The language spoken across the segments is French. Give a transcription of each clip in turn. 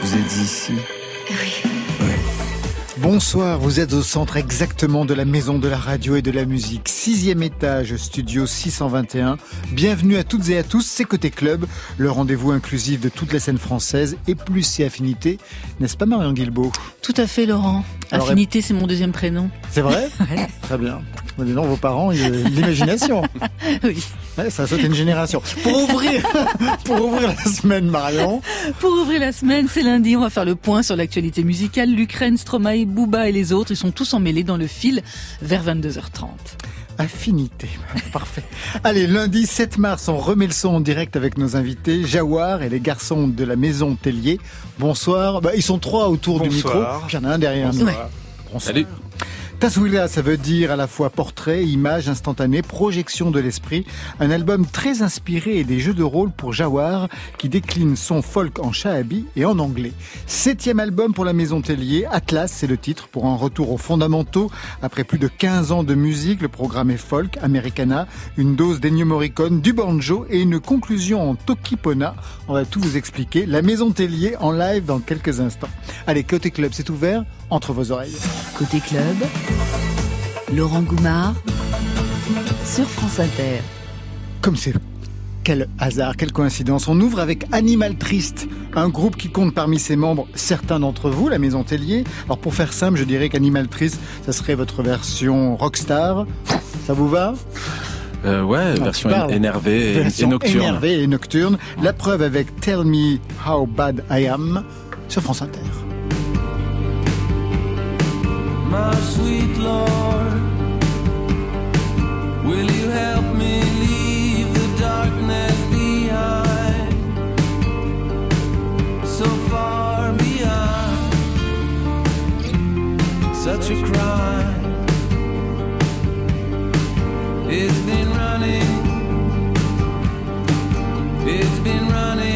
Vous êtes ici Oui. Bonsoir, vous êtes au centre exactement de la maison de la radio et de la musique, sixième étage, studio 621. Bienvenue à toutes et à tous, c'est Côté Club, le rendez-vous inclusif de toutes les scènes françaises et plus ses affinités, n'est-ce pas Marion Guilbeault Tout à fait Laurent. Alors, Affinité, c'est mon deuxième prénom. C'est vrai Très bien. Dis donc, vos parents, ils- l'imagination. Oui. Ouais, ça saute une génération. Pour ouvrir, pour ouvrir la semaine, Marion, Pour ouvrir la semaine, c'est lundi, on va faire le point sur l'actualité musicale. L'Ukraine, Stromae, Booba et les autres, ils sont tous emmêlés dans le fil vers 22h30. Affinité. Parfait. Allez, lundi 7 mars, on remet le son en direct avec nos invités, Jawar et les garçons de la maison Tellier. Bonsoir. Bah, ils sont trois autour du micro. Puis il y en a un derrière nous. Ouais. Bonsoir. Salut. Taswila, ça veut dire à la fois portrait, image instantanée, projection de l'esprit. Un album très inspiré des jeux de rôle pour Jawar qui décline son folk en shahabi et en anglais. Septième album pour la maison Tellier, Atlas, c'est le titre pour un retour aux fondamentaux. Après plus de 15 ans de musique, le programme est folk, americana, une dose d'Ennio Morricone, du banjo et une conclusion en Tokipona. On va tout vous expliquer. La maison Tellier en live dans quelques instants. Allez, côté club, c'est ouvert entre vos oreilles. Côté club, Laurent Goumard sur France Inter. Comme c'est quel hasard, quelle coïncidence. On ouvre avec Animal Triste, un groupe qui compte parmi ses membres certains d'entre vous, la Maison Tellier. Alors pour faire simple, je dirais qu'Animal Triste, ça serait votre version rockstar. Ça vous va? Euh, ouais, version énervée et, Version et nocturne. énervée et nocturne. La preuve avec Tell Me How Bad I Am sur France Inter. It's been running, it's been running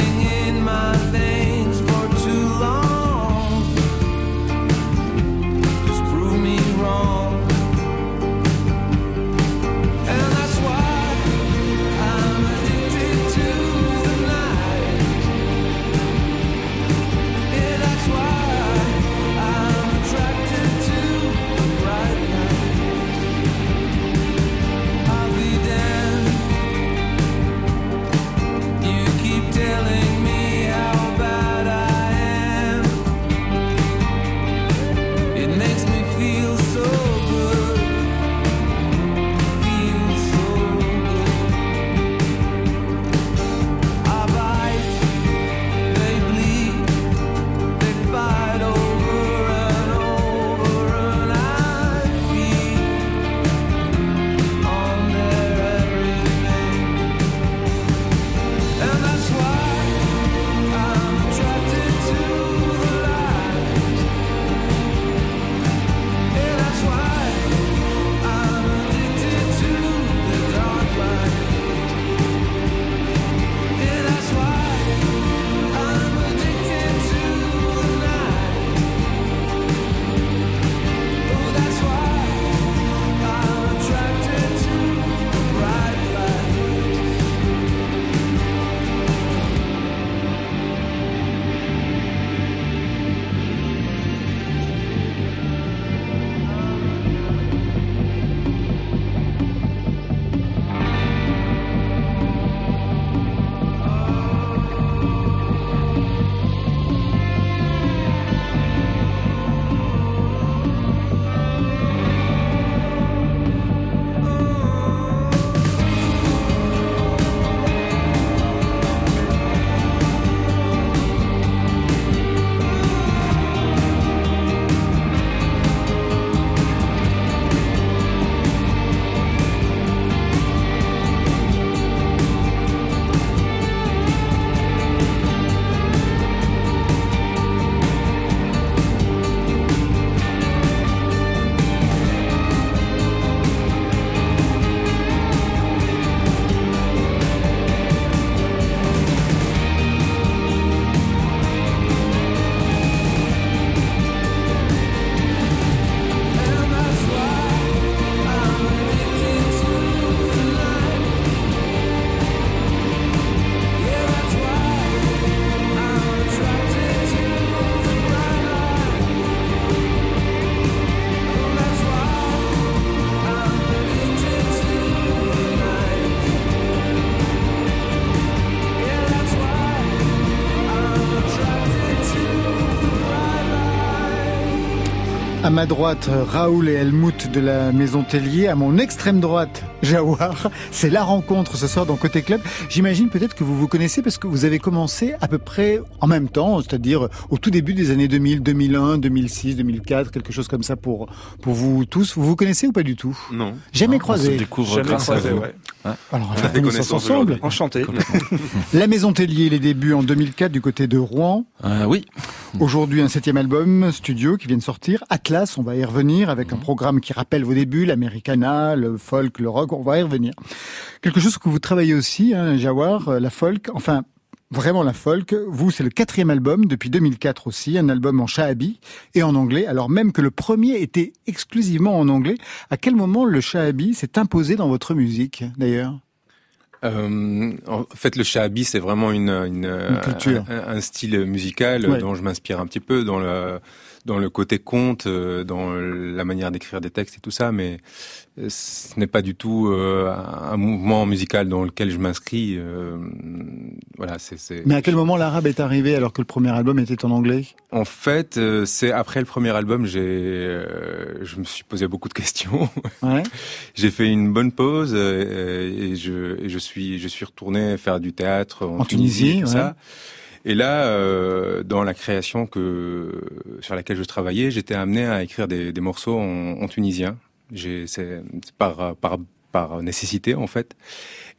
À ma droite, Raoul et Helmut de la Maison Tellier. À mon extrême droite, Jawar. C'est la rencontre ce soir dans Côté Club. J'imagine peut-être que vous vous connaissez parce que vous avez commencé à peu près en même temps, c'est-à-dire au tout début des années 2000, 2001, 2006, 2004, quelque chose comme ça pour, pour vous tous. Vous vous connaissez ou pas du tout? Non. Jamais On se croisé. découvre Jamais grâce à croisé, vous. ouais. Alors, on a des connaissance connaissances ensemble. Enchanté. La Maison Tellier, les débuts en 2004 du côté de Rouen. Euh, oui, Aujourd'hui, un septième album studio qui vient de sortir, Atlas. On va y revenir avec Mhm. un programme qui rappelle vos débuts, l'Americana, le folk, le rock. On va y revenir. Quelque chose que vous travaillez aussi, hein, Jawar, euh, la folk. Enfin, vraiment la folk. Vous, c'est le quatrième album depuis 2004 aussi, un album en shahabi et en anglais. Alors même que le premier était exclusivement en anglais. À quel moment le shahabi s'est imposé dans votre musique, d'ailleurs? Euh, en fait, le shahabi, c'est vraiment une, une, culture. un, un style musical Ouais. dont je m'inspire un petit peu dans le dans le côté conte, euh, dans la manière d'écrire des textes et tout ça, mais euh, ce n'est pas du tout euh, un mouvement musical dans lequel je m'inscris. euh, voilà, c'est. Mais à quel moment l'arabe est arrivé alors que le premier album était en anglais? En fait, euh, c'est après le premier album, j'ai, euh, je me suis posé beaucoup de questions. ouais. J'ai fait une bonne pause euh, et je, et je suis je suis retourné faire du théâtre en, En Tunisie, et tout ouais. ça. Et là, euh, dans la création que sur laquelle je travaillais, j'étais amené à écrire des, des morceaux en, en tunisien. J'ai c'est c'est par par par nécessité en fait.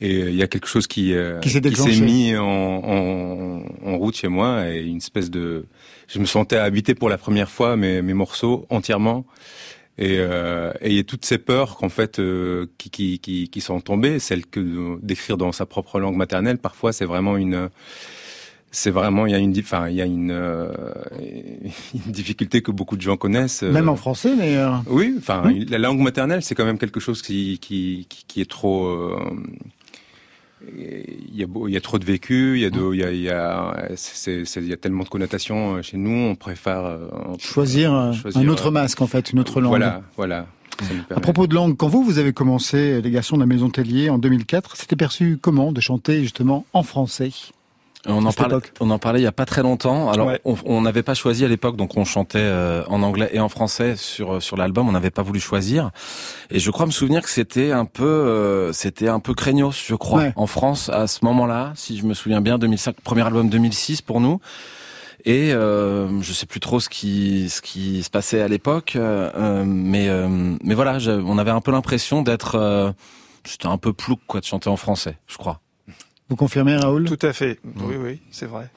Et il y a quelque chose qui euh, Qui s'est déclenché. mis en, en, en route chez moi et une espèce de je me sentais habiter pour la première fois mes, mes morceaux entièrement et, euh, et il y a toutes ces peurs qu'en fait euh, qui, qui, qui, qui sont tombées, celles que d'écrire dans sa propre langue maternelle, parfois c'est vraiment une c'est vraiment il y a une di- enfin il y a une, euh, une difficulté que beaucoup de gens connaissent. euh, Même en français, d'ailleurs. oui, enfin, Oui. la langue maternelle, c'est quand même quelque chose qui, qui, qui, qui est trop. euh, Il y, a, il y a trop de vécu, il y a, de, il y a, il y a, c'est- c'est- il y a tellement de connotations chez nous, on préfère on- Choisir, choisir, un autre masque, en fait, une autre langue. Voilà, voilà. À propos de langue, quand vous, vous avez commencé les garçons de la Maison Tellier en 2004, c'était perçu comment de chanter justement en français? On en, parlait, on en parlait il y a pas très longtemps. Alors, Ouais. on- n'avait pas choisi à l'époque, donc on chantait euh, en anglais et en français sur sur l'album. On n'avait pas voulu choisir. Et je crois me souvenir que c'était un peu, euh, c'était un peu craignos, je crois, Ouais. en France à ce moment-là, si je me souviens bien, 2005, premier album 2006 pour nous. Et euh, je sais plus trop ce qui ce qui se passait à l'époque, euh, euh, mais euh, mais voilà, je- on avait un peu l'impression d'être, euh, c'était un peu plouc quoi de chanter en français, je crois. Vous confirmez, Raoul? Tout à fait. Oui, oui, c'est vrai.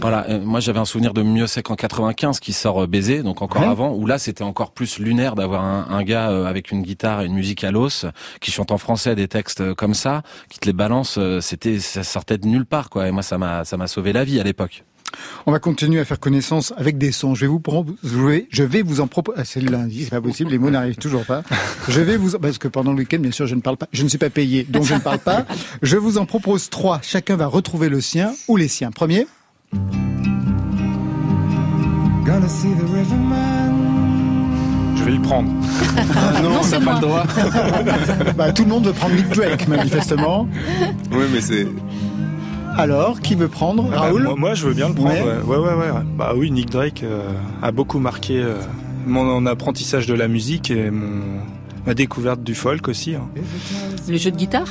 Voilà, euh, moi j'avais un souvenir de Mieux sec en 95 qui sort euh, Baiser, donc encore Ouais. avant, où là c'était encore plus lunaire d'avoir un, un gars euh, avec une guitare et une musique à l'os qui chante en français des textes euh, comme ça, qui te les balance, c'était ça sortait de nulle part quoi. Et moi ça m'a ça m'a sauvé la vie à l'époque. On va continuer à faire connaissance avec des sons. Je vais vous pro- jouer, je vais vous en proposer. Ah, c'est le lundi, c'est pas possible, les mots n'arrivent toujours pas. Je vais vous, en- parce que pendant le week-end, bien sûr, je ne parle pas, je ne suis pas payé, donc je ne parle pas. Je vous en propose trois. Chacun va retrouver le sien ou les siens. Premier, Gonna see the riverman. Je vais le prendre. Ah non, on n'a pas le droit. bah, tout le monde veut prendre Nick Drake, manifestement. oui, mais c'est. Alors, qui veut prendre Bah, Raoul moi, moi, je veux bien le prendre. Ouais. Ouais, ouais, ouais. ouais. Bah oui, Nick Drake euh, a beaucoup marqué euh, mon apprentissage de la musique et mon ma découverte du folk aussi. hein. Le jeu de guitare?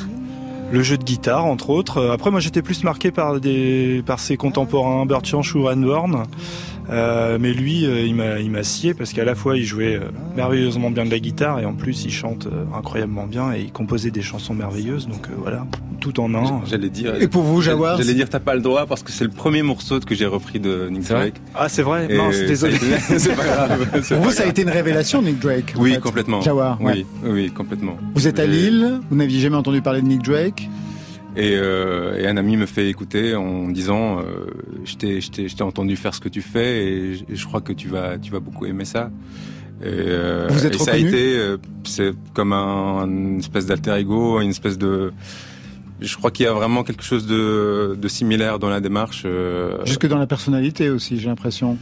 Le jeu de guitare, entre autres. Euh, Après, moi, j'étais plus marqué par des par ses contemporains, Bert Jansch ou Ranborn. Euh, mais lui, euh, il m'a il m'a scié parce qu'à la fois il jouait euh, merveilleusement bien de la guitare et en plus il chante euh, incroyablement bien et il composait des chansons merveilleuses. Donc euh, voilà, tout en un. J'allais dire. Et pour vous, Jawar J'allais dire, t'as pas le droit parce que c'est le premier morceau que j'ai repris de Nick C'est Drake. Ah, c'est vrai. Et Mince, désolé. c'est pas grave. c'est Pour vous, ça a été une révélation, Nick Drake. Oui, fait. complètement. Jawar, ouais. Oui, oui, complètement. Vous êtes à Lille, vous n'aviez jamais entendu parler de Nick Drake. Et, euh, et un ami me fait écouter en disant euh, je t'ai entendu faire ce que tu fais et je, crois que tu vas tu vas beaucoup aimer ça. Et, euh, Vous êtes et ça a été euh, c'est comme un, une espèce d'alter ego, une espèce de je crois qu'il y a vraiment quelque chose de, de similaire dans la démarche. euh, Jusque dans la personnalité aussi, j'ai l'impression.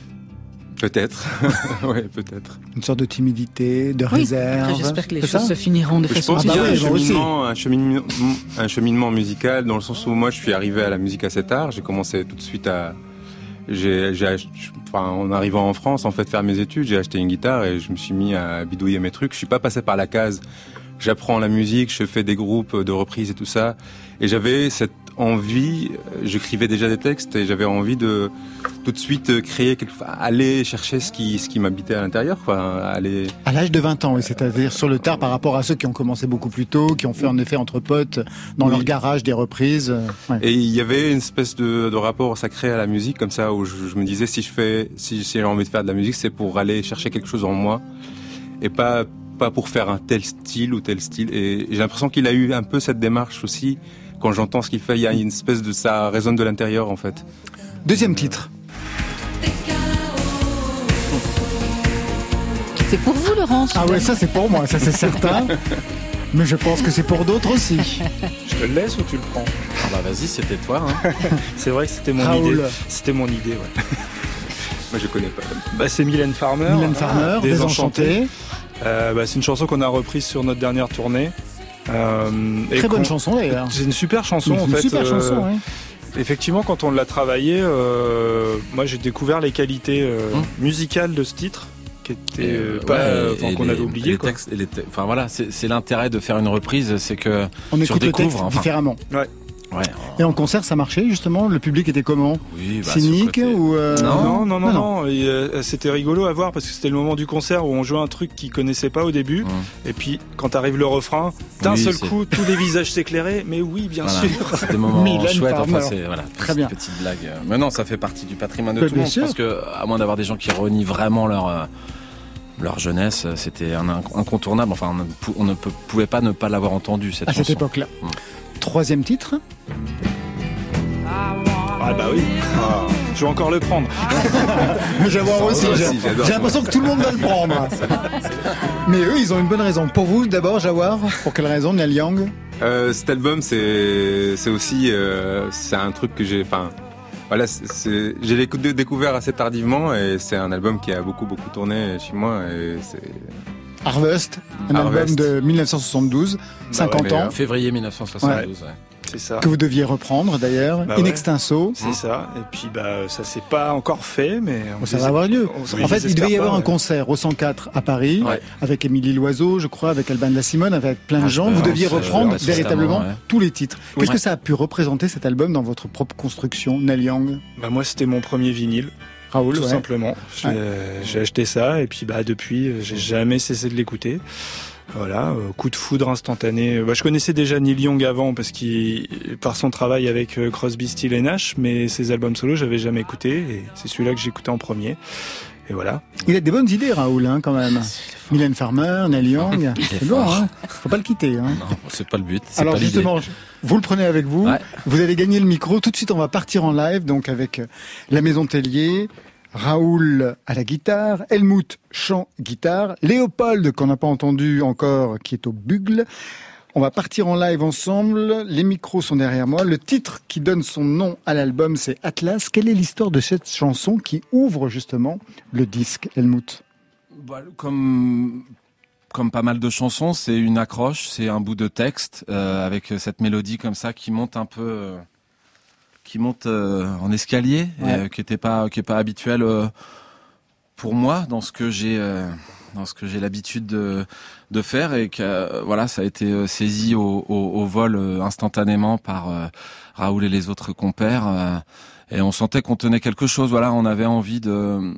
Peut-être, ouais, peut-être. Une sorte de timidité, de Oui, réserve. j'espère que les choses se finiront de Je façon pense Ah bah qu'il y a oui, un, cheminement, un, cheminement, un cheminement musical dans le sens où moi je suis arrivé à la musique assez tard. J'ai commencé tout de suite à. J'ai, j'ai, enfin, en arrivant en France, en fait, faire mes études, j'ai acheté une guitare et je me suis mis à bidouiller mes trucs. Je suis pas passé par la case. J'apprends la musique, je fais des groupes de reprises et tout ça. Et j'avais cette envie, euh, j'écrivais déjà des textes et j'avais envie de tout de suite euh, créer quelque, aller chercher ce qui, ce qui m'habitait à l'intérieur, quoi. Aller, À l'âge de 20 ans, oui, c'est-à-dire sur le tard par rapport à ceux qui ont commencé beaucoup plus tôt, qui ont fait en effet entre potes dans Oui. leur garage des reprises. euh, ouais. Et il y avait une espèce de, de rapport sacré à la musique comme ça où je, je me disais si je fais si j'ai envie de faire de la musique c'est pour aller chercher quelque chose en moi et pas pas pour faire un tel style ou tel style et j'ai l'impression qu'il a eu un peu cette démarche aussi quand j'entends ce qu'il fait il y a une espèce de ça résonne de l'intérieur en fait. Deuxième titre. C'est pour vous, Laurence. Ah ouais, ça c'est pour moi, ça c'est certain. Mais je pense que c'est pour d'autres aussi. Je te le laisse ou tu le prends? Ah bah vas-y, c'était toi. Hein. C'est vrai que c'était mon Raoul. idée. C'était mon idée, ouais. Moi je connais pas. Bah, c'est Mylène Farmer. Mylène Farmer, Ah, Désenchanté. Euh, bah, c'est une chanson qu'on a reprise sur notre dernière tournée. Euh, et Très bonne chanson d'ailleurs. C'est une super chanson C'est en une fait. super euh, chanson, ouais. Effectivement, quand on l'a travaillé, euh, moi j'ai découvert les qualités euh, Hum. musicales de ce titre, qui était euh, euh, pas, ouais, euh, et enfin, qu'on avait oublié. quoi. textes Enfin voilà, c'est l'intérêt de faire une reprise, c'est que On tu écoute le texte redécouvres, enfin. différemment. ouais. Et en concert, ça marchait justement Le public était comment Oui, bah, Cynique côté- ou euh, Non. Non, non, non, non, non. et, euh, c'était rigolo à voir parce que c'était le moment du concert où on jouait un truc qu'ils connaissaient pas au début. Hum. Et puis, quand arrive le refrain, d'un Oui, seul coup, tous les visages s'éclairaient. Mais oui, bien Voilà, sûr. c'est des moments chouettes. Enfin, c'est voilà, Très bien. Petite blague. Mais non, ça fait partie du patrimoine de Bah, tout le monde. sûr. Pense que, à moins d'avoir des gens qui renient vraiment leur euh, leur jeunesse, c'était un incontournable. Enfin, on ne, pouvait pas ne pas l'avoir entendu cette à cette époque-là Mm. Troisième titre. Ah bah oui. Ah, je vais encore le prendre. Mais j'adore aussi. aussi, j'ai- j'adore. J'ai l'impression que tout le monde va le prendre. Mais eux, ils ont une bonne raison. Pour vous, d'abord, Jawar, pour quelle raison, Neil Young? Euh, cet album, c'est c'est aussi euh, c'est un truc que j'ai, enfin voilà, j'ai l'écoute- découvert assez tardivement et c'est un album qui a beaucoup beaucoup tourné chez moi et Harvest, un Harvest. album de 1972, 50 mais, ans, euh, Février 1972. ouais. C'est ça. que vous deviez reprendre d'ailleurs, Bah in ouais. extenso. C'est ça. Et puis, bah, ça s'est pas encore fait, mais. on Bon, ça va avoir lieu. En fait, il devait y avoir un concert au 104 à Paris, Ouais. avec Émilie Loiseau, je crois, avec Alban de la Simone, avec plein de Ah, gens. Vous deviez euh, reprendre véritablement tous les titres. Qu'est-ce que ça a pu représenter cet album dans votre propre construction, Neil Young? Bah, moi, c'était mon premier vinyle. Raoul, tout simplement. J'ai Ouais. j'ai acheté ça et puis bah depuis euh, j'ai jamais cessé de l'écouter. Voilà, euh, coup de foudre instantané. Bah, je connaissais déjà Neil Young avant parce qu'il par son travail avec euh, Crosby, Stills et Nash, mais ses albums solo j'avais jamais écouté et c'est celui-là que j'écoutais en premier. Et voilà. Il a des bonnes idées, Raoul, hein, quand même. Mylène Farmer, Neil Young. Il est C'est bon, fort. hein. Faut pas le quitter. Hein. Non, c'est pas le but. Alors pas justement, vous le prenez avec vous. Ouais. Vous allez gagner le micro. Tout de suite, on va partir en live, donc avec euh, la Maison Tellier, Raoul à la guitare, Helmut chant guitare, Léopold qu'on n'a pas entendu encore, qui est au bugle. On va partir en live ensemble. Les micros sont derrière moi. Le titre qui donne son nom à l'album, c'est Atlas. Quelle est l'histoire de cette chanson qui ouvre justement le disque, Helmut? Bah, comme comme pas mal de chansons, c'est une accroche, c'est un bout de texte euh, avec cette mélodie comme ça qui monte un peu, euh, qui monte euh, en escalier, Ouais. euh, qui était pas qui est pas habituel euh, pour moi dans ce que j'ai dans ce que j'ai l'habitude de, de faire et que voilà ça a été saisi au, au, au vol instantanément par Raoul et les autres compères et on sentait qu'on tenait quelque chose voilà on avait envie de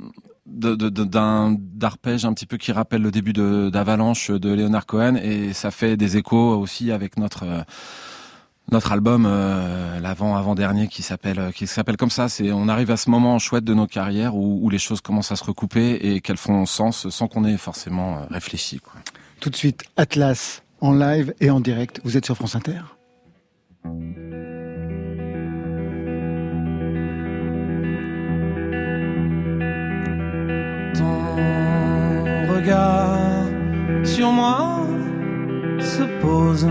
de- de- de- d'un d'arpège un petit peu qui rappelle le début de d'Avalanche de Leonard Cohen et ça fait des échos aussi avec notre notre album euh, l'avant avant dernier qui s'appelle euh, qui s'appelle comme ça c'est on arrive à ce moment chouette de nos carrières où, où les choses commencent à se recouper et qu'elles font sens sans qu'on ait forcément euh, réfléchi quoi. Tout de suite, Atlas en live et en direct. Vous êtes sur France Inter. ton regard sur moi se pose.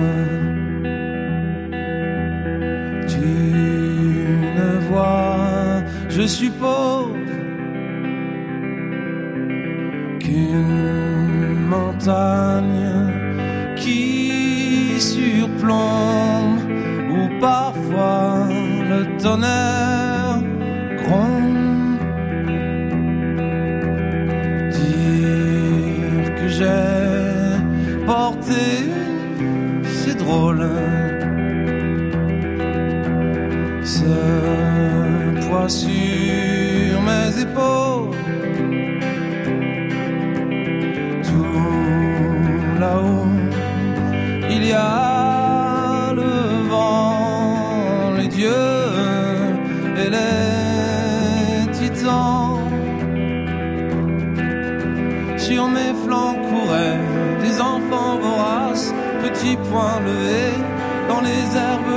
je suppose qu'une montagne qui surplombe ou parfois le tonnerre gronde. Dire que j'ai porté, c'est drôle. Sur mes épaules. Tout là-haut, il y a le vent, les dieux et les titans. Sur mes flancs couraient des enfants voraces, petits poings levés, dans les herbes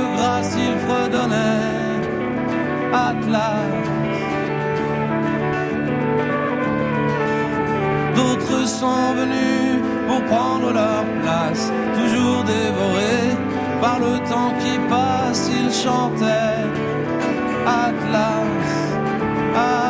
sont venus pour prendre leur place, toujours dévorés par le temps qui passe, ils chantaient Atlas. Atlas.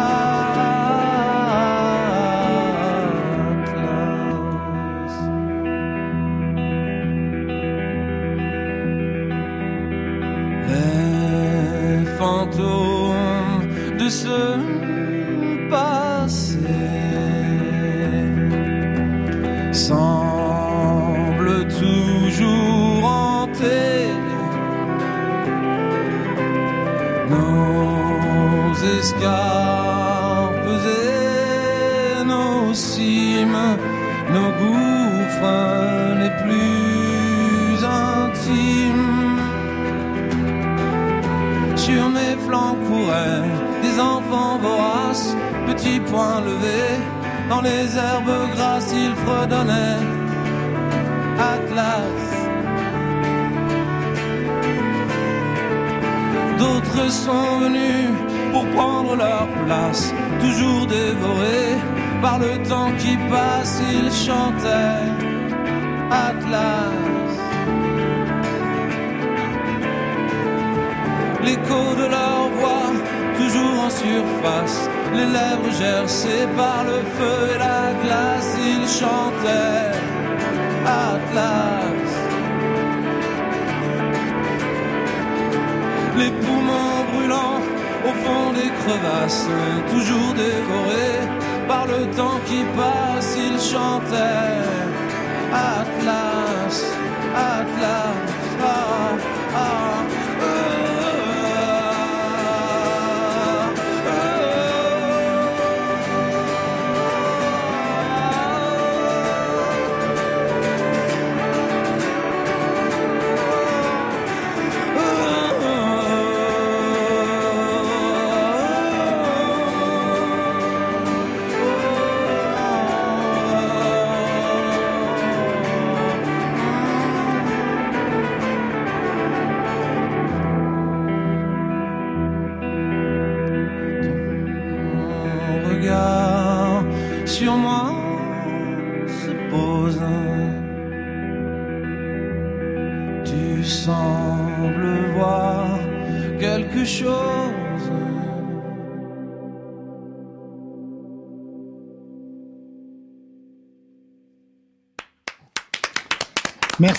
Voraces, petits poings levés, dans les herbes grasses ils fredonnaient. Atlas. D'autres sont venus pour prendre leur place, toujours dévorés par le temps qui passe, ils chantaient Atlas. L'écho de leur voix, toujours en surface, les lèvres gercées par le feu et la glace, ils chantaient. Atlas. les poumons brûlants au fond des crevasses, toujours dévorés par le temps qui passe, ils chantaient. Atlas, Atlas, ah, ah, Ton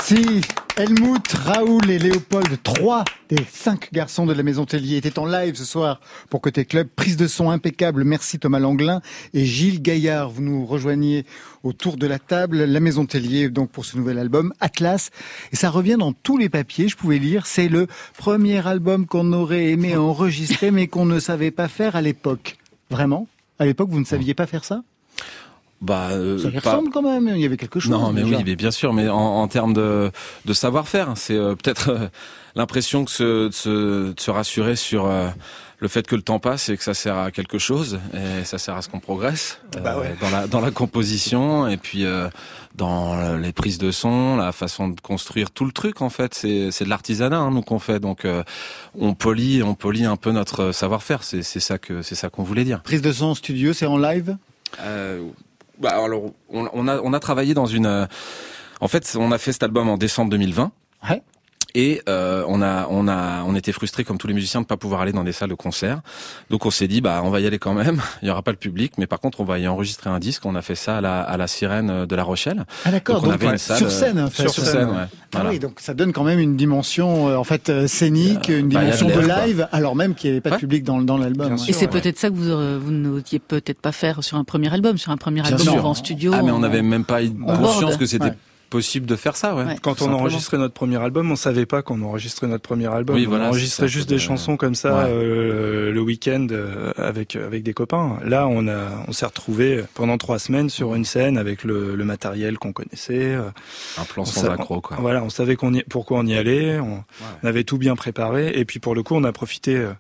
Merci. Helmut, Raoul et Léopold, trois des cinq garçons de la Maison Tellier étaient en live ce soir pour Côté Club. Prise de son impeccable. Merci Thomas Langlin et Gilles Gaillard. Vous nous rejoignez autour de la table. La Maison Tellier, donc, pour ce nouvel album, Atlas. Et ça revient dans tous les papiers. Je pouvais lire. C'est le premier album qu'on aurait aimé enregistrer, mais qu'on ne savait pas faire à l'époque. Vraiment? À l'époque, vous ne saviez pas faire ça? Bah, euh, Ça y pas- ressemble quand même. Il y avait quelque chose. Non, mais déjà. oui, mais bien sûr, mais en, en termes de, de savoir-faire, c'est euh, peut-être euh, l'impression que se, de se, de se rassurer sur euh, le fait que le temps passe et que ça sert à quelque chose, et ça sert à ce qu'on progresse euh, Bah ouais. dans la dans la composition et puis euh, dans les prises de son, la façon de construire tout le truc. En fait, c'est c'est de l'artisanat hein, nous qu'on fait, donc euh, on polie on polie un peu notre savoir-faire. C'est c'est ça que c'est ça qu'on voulait dire. Prise de son en studio, c'est en live? Euh, bah alors, on, a on a travaillé dans une. euh, en fait, on a fait cet album en décembre 2020. Ouais. Et euh, on a on a on était frustrés comme tous les musiciens de pas pouvoir aller dans des salles de concert. Donc on s'est dit bah on va y aller quand même. Il y aura pas le public, mais par contre on va y enregistrer un disque. On a fait ça à la à la Sirène de La Rochelle. Ah d'accord, Donc, on donc, avait une salle, sur euh, scène, en fait. sur scène, ouais. Ah Voilà. oui, donc ça donne quand même une dimension euh, en fait euh, scénique, une bah, a de dimension de quoi. live, alors même qu'il n'y avait pas de public dans, dans l'album. Et c'est ouais. peut-être ça que vous, aurez- vous n'osiez peut-être pas faire sur un premier album. Sur un premier Bien album, sûr. on va en studio. Ah mais on n'avait même pas conscience que c'était Ouais. Possible de faire ça, ouais. Ouais. Quand on enregistrait notre premier album, on savait pas qu'on enregistrait notre premier album. Oui, on voilà, enregistrait juste des de- chansons comme ça Ouais. euh, le week-end euh, avec avec des copains. Là, on a on s'est retrouvé pendant trois semaines sur une scène avec le, le matériel qu'on connaissait. euh, Un plan on sans sa- accro, quoi. Voilà, on savait qu'on y, pourquoi on y allait. On, on avait tout bien préparé. Et puis pour le coup, on a profité euh,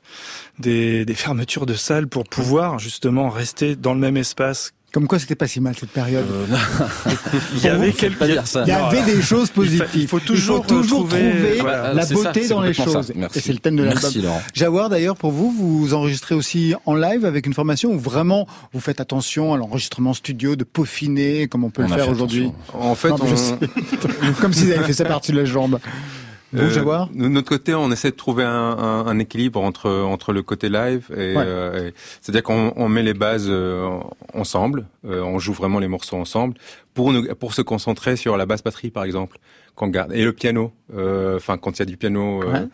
des, des fermetures de salles pour pouvoir justement rester dans le même espace. Comme quoi, c'était pas si mal cette période. Euh, Il y avait quelques. Il y avait des choses positives. il faut toujours toujours trouver- trouver voilà, la ça, beauté dans les choses. Et c'est le thème de l'album. Jawar, d'ailleurs, pour vous, vous enregistrez aussi en live avec une formation où vraiment vous faites attention à l'enregistrement studio, de peaufiner, comme on peut On le faire aujourd'hui. En fait, Non, on- comme s'ils avaient fait ça par-dessus la jambe. Vous, Euh, de notre côté, on essaie de trouver un, un- un équilibre entre entre le côté live et, Ouais. euh, et- c'est-à-dire qu'on on met les bases euh, ensemble, on joue vraiment les morceaux ensemble pour nous, pour se concentrer sur la basse batterie par exemple qu'on garde et le piano. euh, Enfin, quand il y a du piano. euh,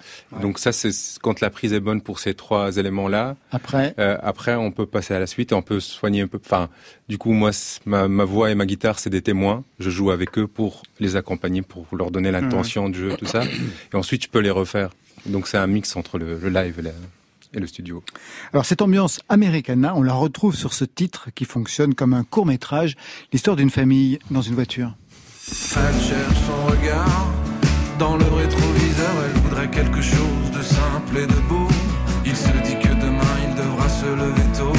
Donc ça, c'est quand la prise est bonne pour ces trois éléments-là. Après, Euh, après, on peut passer à la suite et on peut soigner un peu. Enfin, du coup, moi, ma, ma voix et ma guitare, c'est des témoins. Je joue avec eux pour les accompagner, pour leur donner l'intention de jeu, tout ça. Et ensuite, je peux les refaire. Donc, c'est un mix entre le, le live et, la- et le studio. alors cette ambiance americana, on la retrouve sur ce titre qui fonctionne comme un court métrage, l'histoire d'une famille dans une voiture. Elle cherche son regard dans le rétroviseur. Elle voudrait quelque chose de simple et de beau. Il se dit que demain il devra se lever tôt.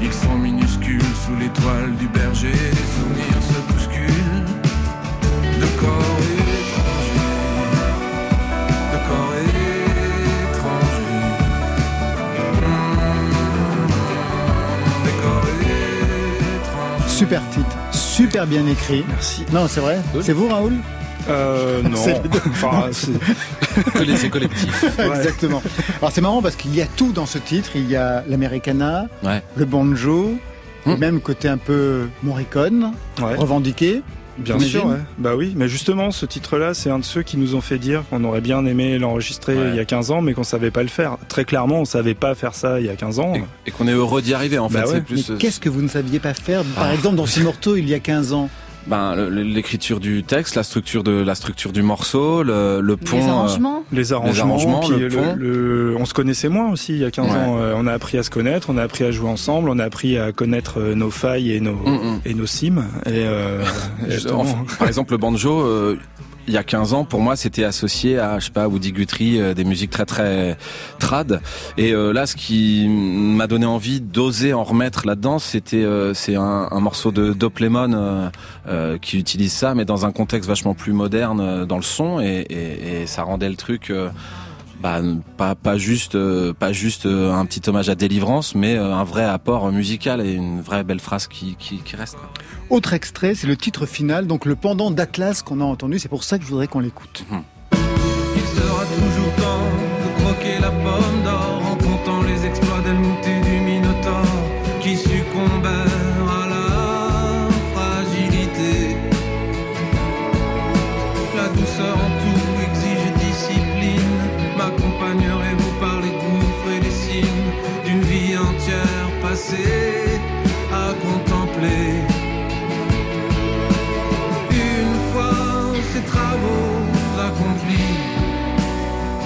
Ils sont minuscules sous l'étoile du berger. Les souvenirs se bousculent de corps étrangers. De corps étrangers. Mmh. Des corps. Super titre, super bien écrit. Merci. Non, c'est vrai C'est vous, Raoul? Euh, non. C'est- enfin, collectif. Exactement. Alors c'est marrant parce qu'il y a tout dans ce titre. Il y a l'americana, Ouais. le banjo, et Hmm. même côté un peu Morricone, ouais. revendiqué. Bien sûr, ouais. bah oui. Mais justement, ce titre-là, c'est un de ceux qui nous ont fait dire qu'on aurait bien aimé l'enregistrer Ouais. il y a 15 ans, mais qu'on savait pas le faire. Très clairement, on savait pas faire ça il y a 15 ans. Et, et qu'on est heureux d'y arriver, en fait. Bah ouais. c'est Mais plus. euh, qu'est-ce que vous ne saviez pas faire Par Ah. exemple, dans Simorto, il y a 15 ans? Ben, l'écriture du texte, la structure de la structure du morceau, le, le pont. Les euh, arrangements Les arrangements, arrangements, puis le le, pont. le- on se connaissait moins aussi il y a 15 Ouais. ans. Euh, on a appris à se connaître, on a appris à jouer ensemble, on a appris à connaître euh, nos failles et nos, Mm, mm. et nos sims. Et, euh, et justement, Enfin, par exemple, le banjo, euh, il y a 15 ans, pour moi, c'était associé à, je sais pas, Woody Guthrie, euh, des musiques très très trad. Et euh, là, ce qui m'a donné envie d'oser en remettre là-dedans, c'était euh, c'est un, morceau de Dope qui utilise ça, mais dans un contexte vachement plus moderne dans le son, et ça rendait le truc. Bah, pas pas juste euh, pas juste euh, un petit hommage à Délivrance, mais euh, un vrai apport musical et une vraie belle phrase qui qui, qui reste. Quoi. Autre extrait, c'est le titre final, donc le pendant d'Atlas qu'on a entendu. C'est pour ça que je voudrais qu'on l'écoute. Il sera toujours temps de croquer la pomme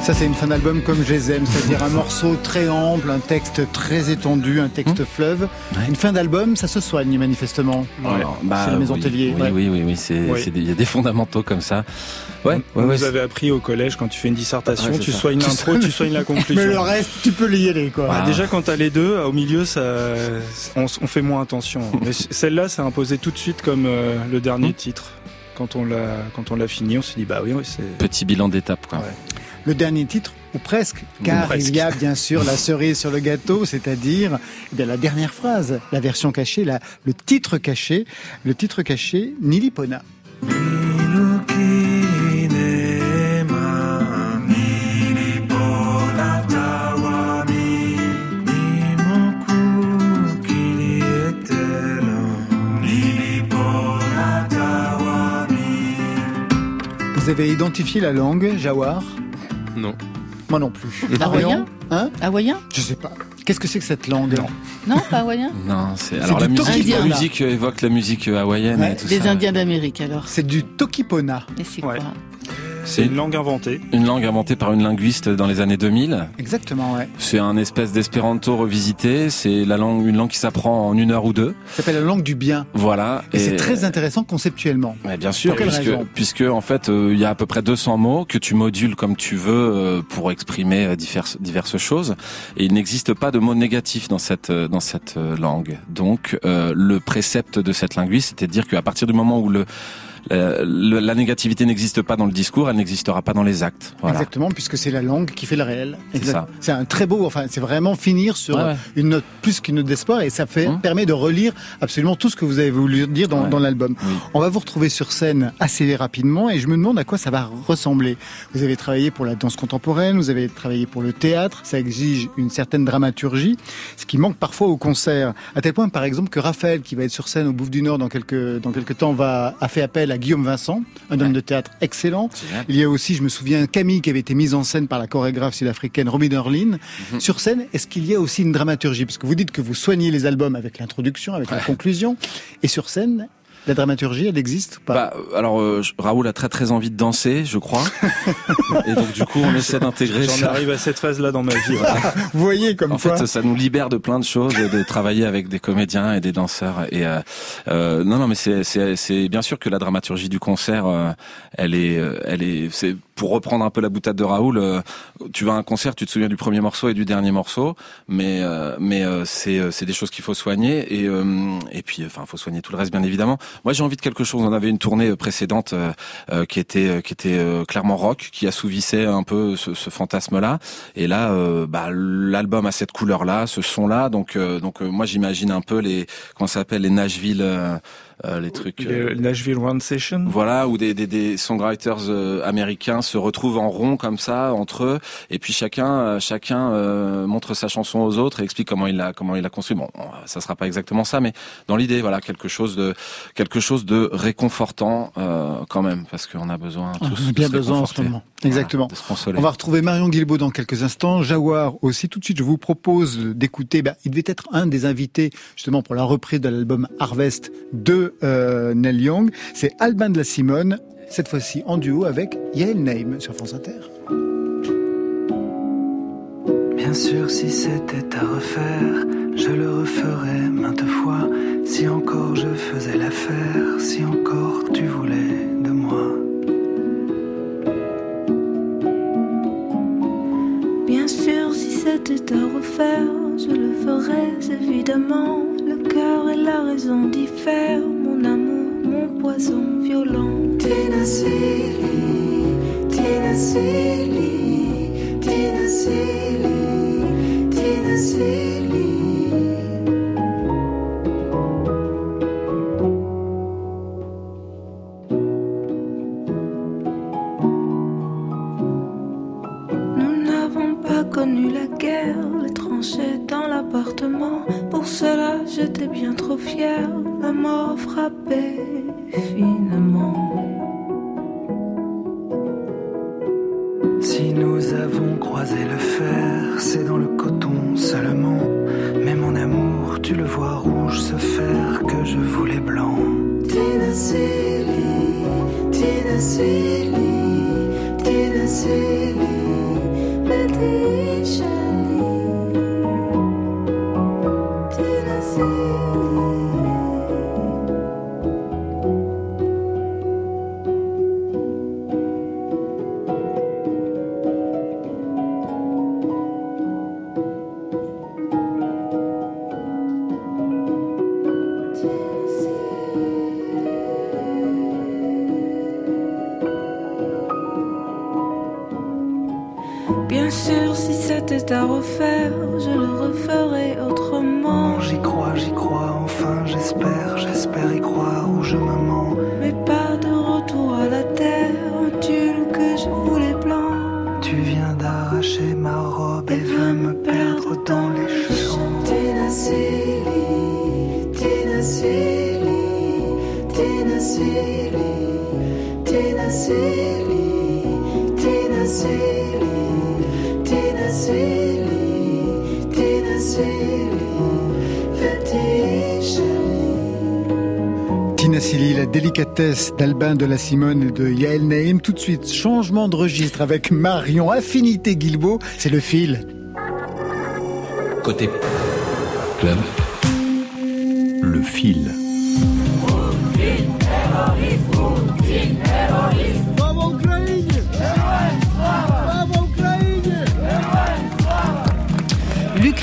Ça, c'est une fin d'album comme je les aime, c'est-à-dire un morceau très ample, un texte très étendu, un texte fleuve. Ouais. Une fin d'album, ça se soigne manifestement. Alors, bah, C'est la Maison oui, Tellier, Oui, ouais. oui, oui, oui, c'est, Oui. c'est des- il y a des fondamentaux comme ça. Ouais, on ouais, ouais. nous avait appris au collège quand tu fais une dissertation, Ouais, c'est tu ça. soignes l'intro, tu soignes la conclusion. Mais le reste, tu peux y aller, quoi. Bah, Ah. déjà quand t'as les deux, au milieu, ça, on, on fait moins attention. Mais celle-là, ça a imposé tout de suite comme euh, le dernier Hmm. titre. Quand on l'a, quand on l'a fini, on s'est dit bah oui, oui c'est. Petit bilan d'étape, quoi. Ouais. Le dernier titre, ou presque, car presque. il y a bien sûr la cerise sur le gâteau, c'est-à-dire eh bien, la dernière phrase, la version cachée, la, le titre caché, le titre caché, Nilipona. Vous avez identifié la langue, Jawar? Non. Moi non plus. Hawaïen Hein Hawaïen Je sais pas. Qu'est-ce que c'est que cette langue Non, pas hawaïen Non, c'est alors la musique, la musique évoque la musique hawaïenne et tout Des Indiens d'Amérique alors. C'est du Tokipona. Et c'est quoi c'est une langue inventée. Une langue inventée par une linguiste dans les années 2000. Exactement, ouais. C'est un espèce d'espéranto revisité. C'est la langue, une langue qui s'apprend en une heure ou deux. Ça s'appelle la langue du bien. Voilà. Et, c'est très intéressant conceptuellement. Mais bien sûr, puisque, puisque en fait, euh, il y a à peu près 200 mots que tu modules comme tu veux euh, pour exprimer euh, diverses, diverses choses. Et il n'existe pas de mots négatifs dans cette, dans cette langue. Donc, le précepte de cette linguiste, c'était de dire qu'à partir du moment où le euh, la négativité n'existe pas dans le discours, elle n'existera pas dans les actes. Exactement, puisque c'est la langue qui fait le réel. C'est un très beau, enfin, c'est vraiment finir sur une note plus qu'une note d'espoir, et ça fait, hum. permet de relire absolument tout ce que vous avez voulu dire dans, dans l'album. On va vous retrouver sur scène assez rapidement, et je me demande à quoi ça va ressembler. Vous avez travaillé pour la danse contemporaine, vous avez travaillé pour le théâtre, ça exige une certaine dramaturgie, ce qui manque parfois au concert. À tel point, par exemple, que Raphaël, qui va être sur scène au Bouffe du Nord dans quelques, dans quelques temps, va, a fait appel à Guillaume Vincent, un homme de théâtre excellent. Il y a aussi, je me souviens, Camille qui avait été mise en scène par la chorégraphe sud-africaine Robin Erlin. Mhm. Sur scène, est-ce qu'il y a aussi une dramaturgie? Parce que vous dites que vous soignez les albums avec l'introduction, avec la conclusion. Et sur scène, la dramaturgie, elle existe ou pas? Bah, Alors, euh, Raoul a très très envie de danser, je crois. et donc, du coup, on essaie d'intégrer J'en arrive à cette phase-là dans ma vie. Vous voyez comme En fait, ça nous libère de plein de choses, de travailler avec des comédiens et des danseurs. Et euh, euh non, non, mais c'est bien sûr que la dramaturgie du concert, euh, elle est, elle est, c'est pour reprendre un peu la boutade de Raoul, tu vas à un concert, tu te souviens du premier morceau et du dernier morceau, mais mais c'est c'est des choses qu'il faut soigner et et puis enfin, faut soigner tout le reste bien évidemment. Moi, j'ai envie de quelque chose. On avait une tournée euh, précédente euh, euh, qui était qui était clairement rock, qui assouvissait un peu ce, ce fantasme-là. Et là, bah, l'album a cette couleur-là, ce son-là. Donc donc moi, j'imagine un peu les comment ça s'appelle les Nashville euh, les trucs. Euh, Nashville One Session. Voilà, où des, des, des songwriters euh, américains se retrouvent en rond comme ça entre eux, et puis chacun chacun montre sa chanson aux autres et explique comment il l'a comment il a construit. Bon, ça sera pas exactement ça, mais dans l'idée, voilà, quelque chose de quelque chose de réconfortant quand même, parce qu'on a besoin tous. On a bien besoin en ce moment. Exactement. on va retrouver Marion Guilbault dans quelques instants. Jawar aussi. Tout de suite, je vous propose d'écouter. Bah, il devait être un des invités justement pour la reprise de l'album Harvest de euh, Neil Young. C'est Alban de la Simone, cette fois-ci en duo avec Yael Naim sur France Inter. Bien sûr, si c'était à refaire, je le referais maintes fois. Si encore je faisais l'affaire, si encore tu voulais de moi. Bien sûr, si c'était à refaire, je le ferais évidemment. Le cœur et la raison diffèrent, oiseau violent tinasili tinasili tinasili tinasili à refaire, je le referai autrement. J'y crois, j'y crois, enfin j'espère, j'espère y croire où je me mens. Mais pas de retour à la terre, un tulle que je voulais blanc. Tu viens d'arracher ma robe et, veux me perdre dans les champs. Tennessee, Tennessee, Tennessee. La délicatesse d'Albin de la Simone et de Yael Naïm. Tout de suite, changement de registre avec Marion Affinité Guilbeault. C'est le fil. Côté club, le fil.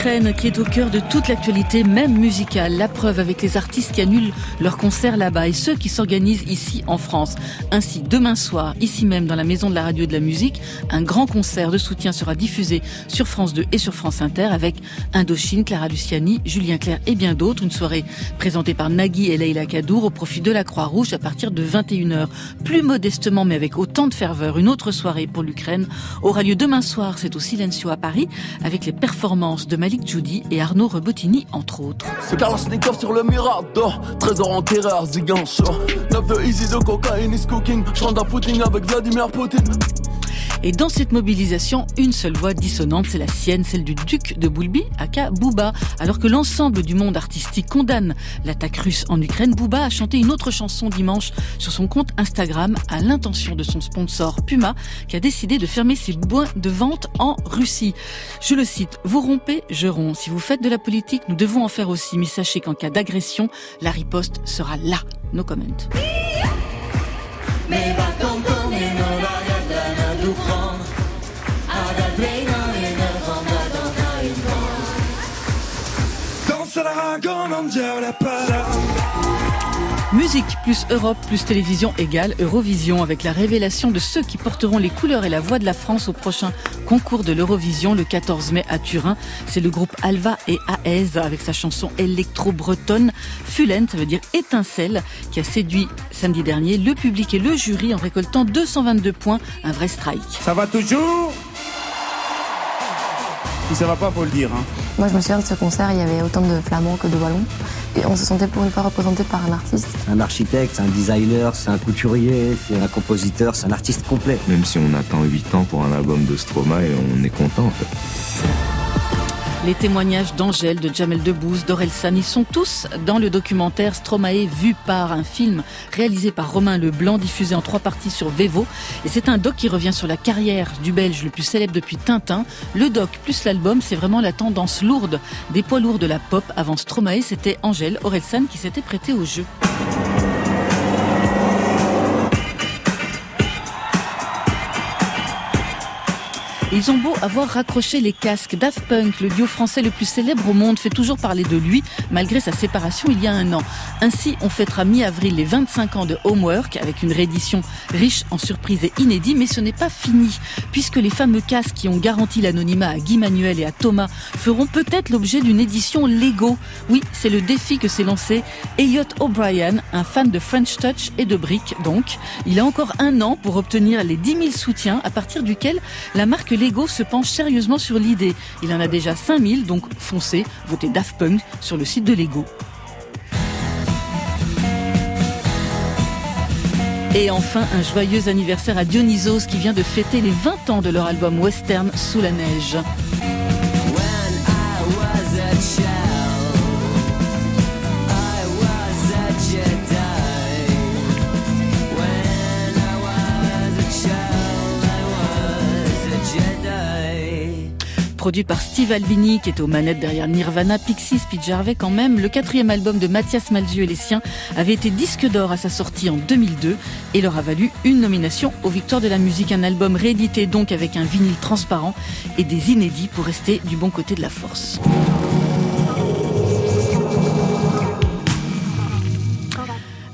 Qui est au cœur de toute l'actualité, même musicale. La preuve avec les artistes qui annulent leurs concerts là-bas et ceux qui s'organisent ici en France. Ainsi, demain soir, ici même dans la Maison de la Radio et de la Musique, un grand concert de soutien sera diffusé sur France 2 et sur France Inter avec Indochine, Clara Luciani, Julien Clerc et bien d'autres. Une soirée présentée par Nagui et Leila Kadour au profit de la Croix-Rouge à partir de 21h. Plus modestement mais avec autant de ferveur, une autre soirée pour l'Ukraine aura lieu demain soir. C'est au Silencio à Paris avec les performances de Malik Judy et Arnaud Rebotini, entre autres. C'est Kalashnikov sur le Mirador, trésor enterré à Zigancho. 9 de easy de cocaine is cooking, je rentre un footing avec Vladimir Poutine. Et dans cette mobilisation, une seule voix dissonante, c'est la sienne, celle du duc de Boulby, aka Bouba. Alors que l'ensemble du monde artistique condamne l'attaque russe en Ukraine, Bouba a chanté une autre chanson dimanche sur son compte Instagram à l'intention de son sponsor Puma, qui a décidé de fermer ses points de vente en Russie. Je le cite, vous rompez, je romps. Si vous faites de la politique, nous devons en faire aussi. Mais sachez qu'en cas d'agression, la riposte sera là. No comment. Musique plus Europe plus télévision égale Eurovision avec la révélation de ceux qui porteront les couleurs et la voix de la France au prochain concours de l'Eurovision le 14 mai à Turin. C'est le groupe Alva et Aez avec sa chanson électro-bretonne Fulen, ça veut dire étincelle, qui a séduit samedi dernier le public et le jury en récoltant 222 points, un vrai strike. Ça va toujours? Si ça va pas, faut le dire. Hein. Moi, je me souviens de ce concert, il y avait autant de flamands que de wallons. Et on se sentait pour une fois représenté par un artiste. C'est un architecte, c'est un designer, c'est un couturier, c'est un compositeur, c'est un artiste complet. Même si on attend 8 ans pour un album de Stromae, on est content en fait. Les témoignages d'Angèle, de Jamel Debbouze, d'Orelsan, ils sont tous dans le documentaire Stromae vu par un film réalisé par Romain Leblanc, diffusé en trois parties sur Vevo. Et c'est un doc qui revient sur la carrière du Belge le plus célèbre depuis Tintin. Le doc plus l'album, c'est vraiment la tendance lourde des poids lourds de la pop. Avant Stromae, c'était Angèle, Orelsan qui s'était prêté au jeu. Ils ont beau avoir raccroché les casques. Daft Punk, le duo français le plus célèbre au monde, fait toujours parler de lui, malgré sa séparation il y a un an. Ainsi, on fêtera mi-avril les 25 ans de Homework, avec une réédition riche en surprises et inédits, mais ce n'est pas fini, puisque les fameux casques qui ont garanti l'anonymat à Guy Manuel et à Thomas feront peut-être l'objet d'une édition Lego. Oui, c'est le défi que s'est lancé Elliot O'Brien, un fan de French Touch et de briques, donc. Il a encore un an pour obtenir les 10 000 soutiens, à partir duquel la marque Lego se penche sérieusement sur l'idée. Il en a déjà 5000, donc foncez, votez Daft Punk sur le site de Lego. Et enfin, un joyeux anniversaire à Dionysos qui vient de fêter les 20 ans de leur album western Sous la neige. Produit par Steve Albini, qui est aux manettes derrière Nirvana, Pixies, Pete Jarvey quand même. Le quatrième album de Mathias Malzieu et les siens avait été disque d'or à sa sortie en 2002 et leur a valu une nomination aux Victoires de la musique. Un album réédité donc avec un vinyle transparent et des inédits pour rester du bon côté de la force.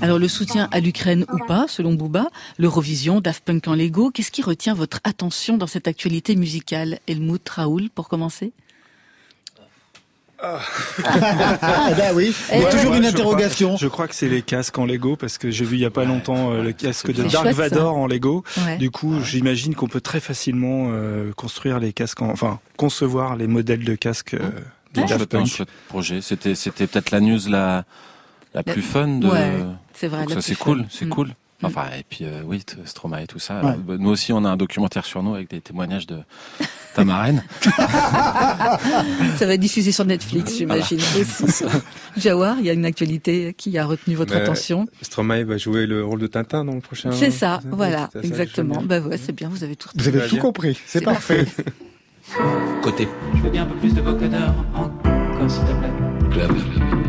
Alors le soutien à l'Ukraine ou pas, selon Bouba, l'Eurovision, Daft Punk en Lego, qu'est-ce qui retient votre attention dans cette actualité musicale? Helmut Raoul, pour commencer ah bah oui, il y a toujours une interrogation. Je crois, que c'est les casques en Lego parce que j'ai vu il y a pas longtemps euh, le casque de Dark Vador en Lego. Du coup, j'imagine qu'on peut très facilement euh, construire les casques, en, enfin concevoir les modèles de casques euh, des Daft Punk. projet. C'était c'était peut-être la news la la plus fun de. c'est vrai. ça c'est cool, c'est mm. cool. Enfin, et puis oui, Stromae et tout ça. nous aussi, on a un documentaire sur nous avec des témoignages de ta marraine. ça va être diffusé sur Netflix, j'imagine. Jawar, il y a une actualité qui a retenu votre attention. Stromae va jouer le rôle de Tintin dans le prochain. C'est ça, voilà, exactement. Bah ouais, c'est bien, vous avez tout. Vous avez tout compris, c'est parfait. Côté. Je veux bien un peu plus de vocodeur encore, s'il te plaît. Club.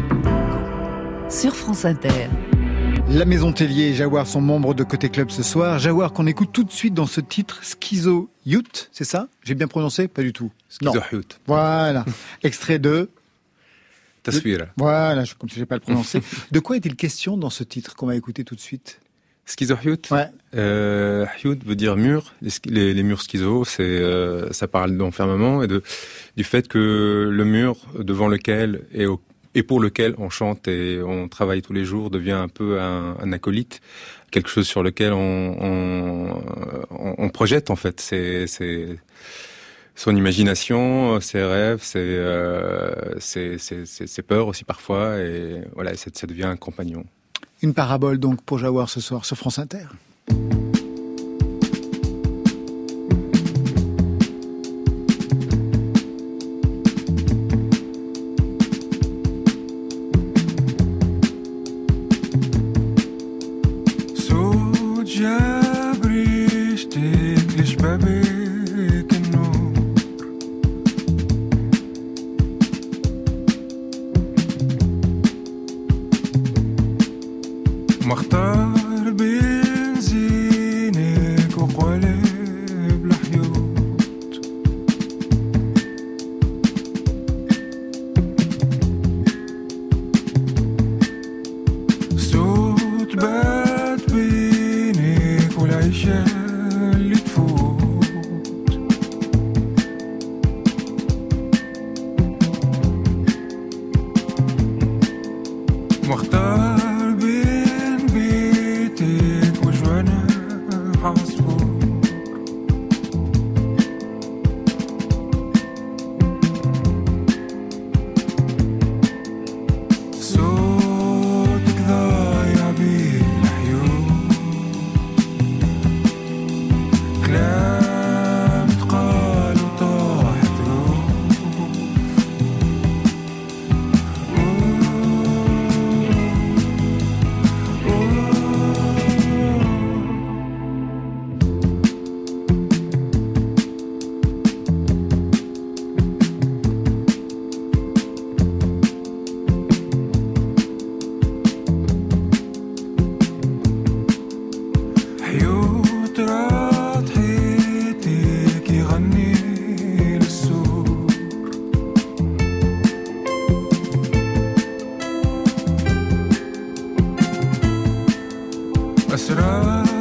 Sur France Inter. La Maison Tellier et Jawar sont membres de Côté Club ce soir. Jawar qu'on écoute tout de suite dans ce titre Schizo Youth, c'est ça? J'ai bien prononcé? Pas du tout. Schizo Youth. Voilà. Extrait de Taswira. Voilà, comme si je n'ai pas le prononcer. de quoi est-il question dans ce titre qu'on va écouter tout de suite? Schizohyut Ouais. Euh, veut dire mur. Les, les, murs schizo, c'est euh, ça parle d'enfermement et de du fait que le mur devant lequel et, au, et pour lequel on chante et on travaille tous les jours devient un peu un, acolyte, quelque chose sur lequel on, projette en fait. C'est son imagination, ses rêves, ses, euh, ses, ses, ses, peurs aussi parfois, et voilà, ça, ça devient un compagnon. Une parabole donc pour Jawar ce soir sur France Inter. Mas?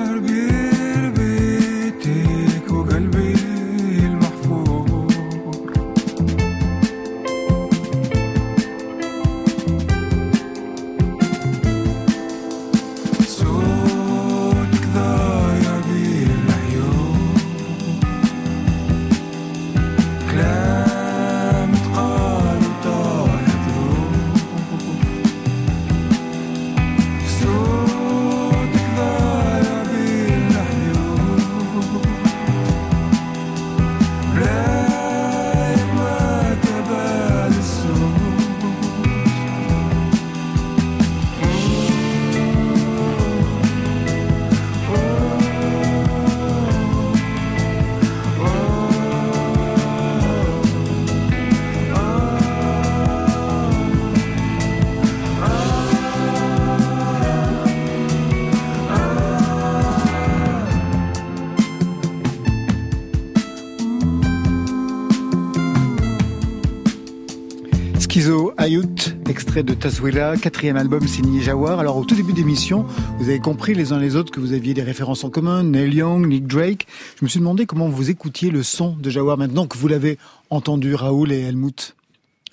Extrait de Taswila, quatrième album signé Jawar. Alors au tout début d'émission, vous avez compris les uns les autres que vous aviez des références en commun, Neil Young, Nick Drake. Je me suis demandé comment vous écoutiez le son de Jawar maintenant que vous l'avez entendu, Raoul et Helmut.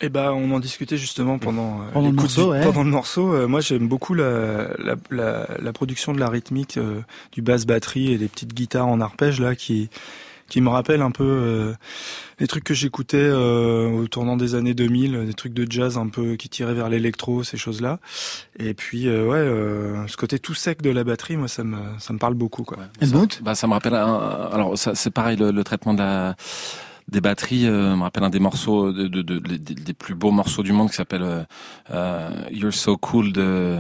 Eh ben, on en discutait justement pendant, pendant le morceau. Du, Pendant le morceau, moi j'aime beaucoup la, la, la, la, production de la rythmique, euh, du basse batterie et des petites guitares en arpège là qui qui me rappelle un peu euh, les trucs que j'écoutais euh, au tournant des années 2000, des trucs de jazz un peu qui tiraient vers l'électro, ces choses-là. Et puis euh, ouais, euh, ce côté tout sec de la batterie, moi ça me ça me parle beaucoup quoi. Ouais, ça, bah, ça me rappelle un, alors ça c'est pareil le, le, traitement de la des batteries. Euh, me rappelle un des morceaux, de, de, de, des plus beaux morceaux du monde qui s'appelle euh, euh, You're So Cool de